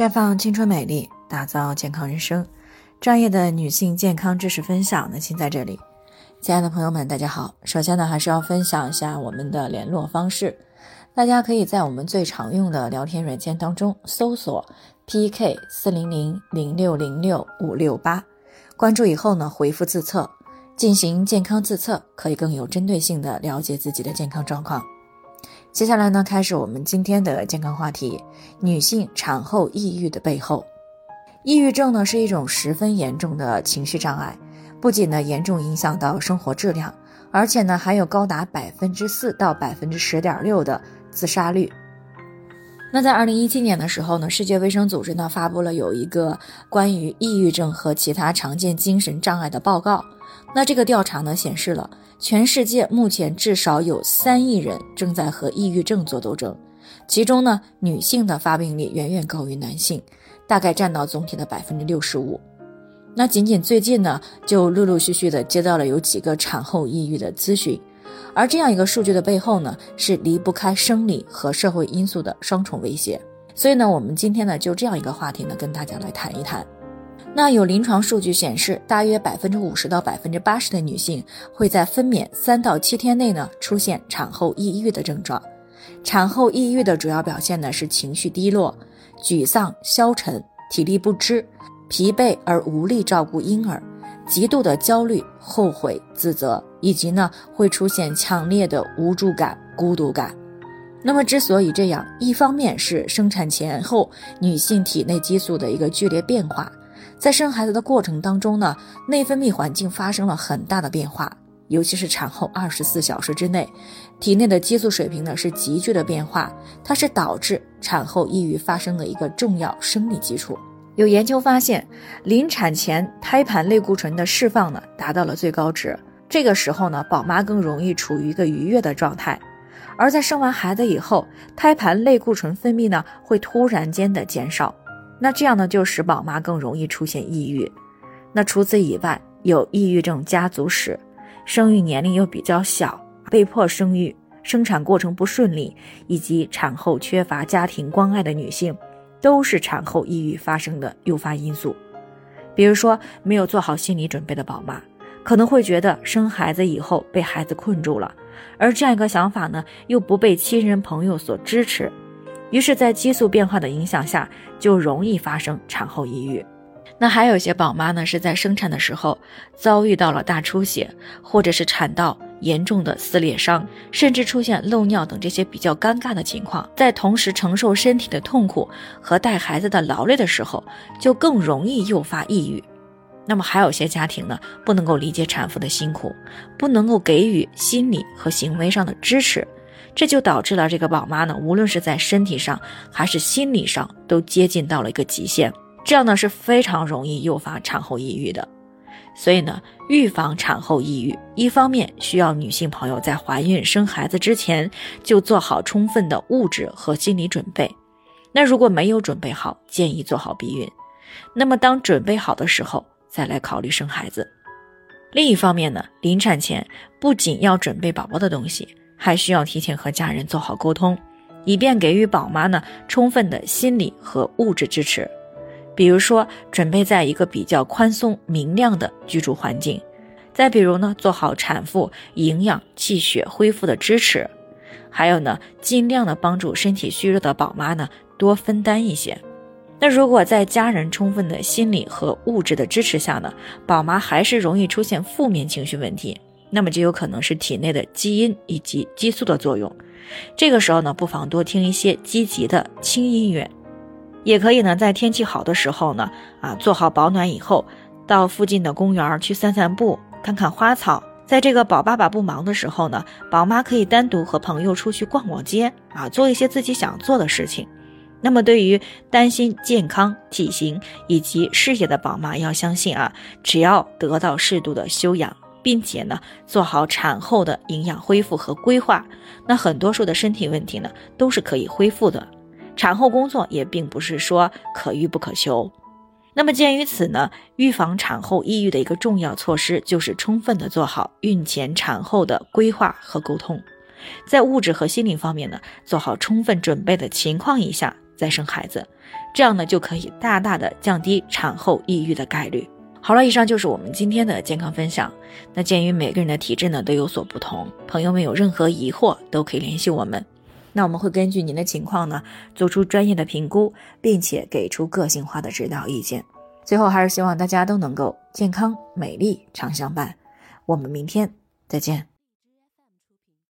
绽放青春美丽，打造健康人生。专业的女性健康知识分享呢，请在这里。亲爱的朋友们，大家好。首先呢，还是要分享一下我们的联络方式。大家可以在我们最常用的聊天软件当中搜索 PK 四零零零六零六五六八，关注以后呢，回复自测进行健康自测，可以更有针对性的了解自己的健康状况。接下来呢，开始我们今天的健康话题：女性产后抑郁的背后。抑郁症呢是一种十分严重的情绪障碍，不仅呢严重影响到生活质量，而且呢还有高达百分之四到百分之十点六的自杀率。那在二零一七年的时候呢，世界卫生组织呢发布了有一个关于抑郁症和其他常见精神障碍的报告。那这个调查呢显示了。全世界目前至少有三亿人正在和抑郁症做斗争，其中呢，女性的发病率远远高于男性，大概占到总体的百分之六十五。那仅仅最近呢，就陆陆续续的接到了有几个产后抑郁的咨询，而这样一个数据的背后呢，是离不开生理和社会因素的双重威胁。所以呢，我们今天呢，就这样一个话题呢，跟大家来谈一谈。那有临床数据显示，大约百分之五十到百分之八十的女性会在分娩三到七天内呢出现产后抑郁的症状。产后抑郁的主要表现呢是情绪低落、沮丧、消沉、体力不支、疲惫而无力照顾婴儿、极度的焦虑、后悔、自责，以及呢会出现强烈的无助感、孤独感。那么之所以这样，一方面是生产前后女性体内激素的一个剧烈变化。在生孩子的过程当中呢，内分泌环境发生了很大的变化，尤其是产后二十四小时之内，体内的激素水平呢是急剧的变化，它是导致产后抑郁发生的一个重要生理基础。有研究发现，临产前胎盘类固醇的释放呢达到了最高值，这个时候呢，宝妈更容易处于一个愉悦的状态，而在生完孩子以后，胎盘类固醇分泌呢会突然间的减少。那这样呢，就使宝妈更容易出现抑郁。那除此以外，有抑郁症家族史、生育年龄又比较小、被迫生育、生产过程不顺利，以及产后缺乏家庭关爱的女性，都是产后抑郁发生的诱发因素。比如说，没有做好心理准备的宝妈，可能会觉得生孩子以后被孩子困住了，而这样一个想法呢，又不被亲人朋友所支持。于是，在激素变化的影响下，就容易发生产后抑郁。那还有些宝妈呢，是在生产的时候遭遇到了大出血，或者是产道严重的撕裂伤，甚至出现漏尿等这些比较尴尬的情况，在同时承受身体的痛苦和带孩子的劳累的时候，就更容易诱发抑郁。那么还有些家庭呢，不能够理解产妇的辛苦，不能够给予心理和行为上的支持。这就导致了这个宝妈呢，无论是在身体上还是心理上，都接近到了一个极限。这样呢是非常容易诱发产后抑郁的。所以呢，预防产后抑郁，一方面需要女性朋友在怀孕生孩子之前就做好充分的物质和心理准备。那如果没有准备好，建议做好避孕。那么当准备好的时候，再来考虑生孩子。另一方面呢，临产前不仅要准备宝宝的东西。还需要提前和家人做好沟通，以便给予宝妈呢充分的心理和物质支持。比如说，准备在一个比较宽松明亮的居住环境；再比如呢，做好产妇营养、气血恢复的支持；还有呢，尽量的帮助身体虚弱的宝妈呢多分担一些。那如果在家人充分的心理和物质的支持下呢，宝妈还是容易出现负面情绪问题。那么就有可能是体内的基因以及激素的作用。这个时候呢，不妨多听一些积极的轻音乐，也可以呢，在天气好的时候呢，啊，做好保暖以后，到附近的公园去散散步，看看花草。在这个宝爸爸不忙的时候呢，宝妈可以单独和朋友出去逛逛街，啊，做一些自己想做的事情。那么，对于担心健康、体型以及事业的宝妈，要相信啊，只要得到适度的休养。并且呢，做好产后的营养恢复和规划，那很多数的身体问题呢都是可以恢复的。产后工作也并不是说可遇不可求。那么鉴于此呢，预防产后抑郁的一个重要措施就是充分的做好孕前产后的规划和沟通，在物质和心理方面呢做好充分准备的情况以下再生孩子，这样呢就可以大大的降低产后抑郁的概率。好了，以上就是我们今天的健康分享。那鉴于每个人的体质呢都有所不同，朋友们有任何疑惑都可以联系我们。那我们会根据您的情况呢做出专业的评估，并且给出个性化的指导意见。最后还是希望大家都能够健康美丽常相伴。我们明天再见。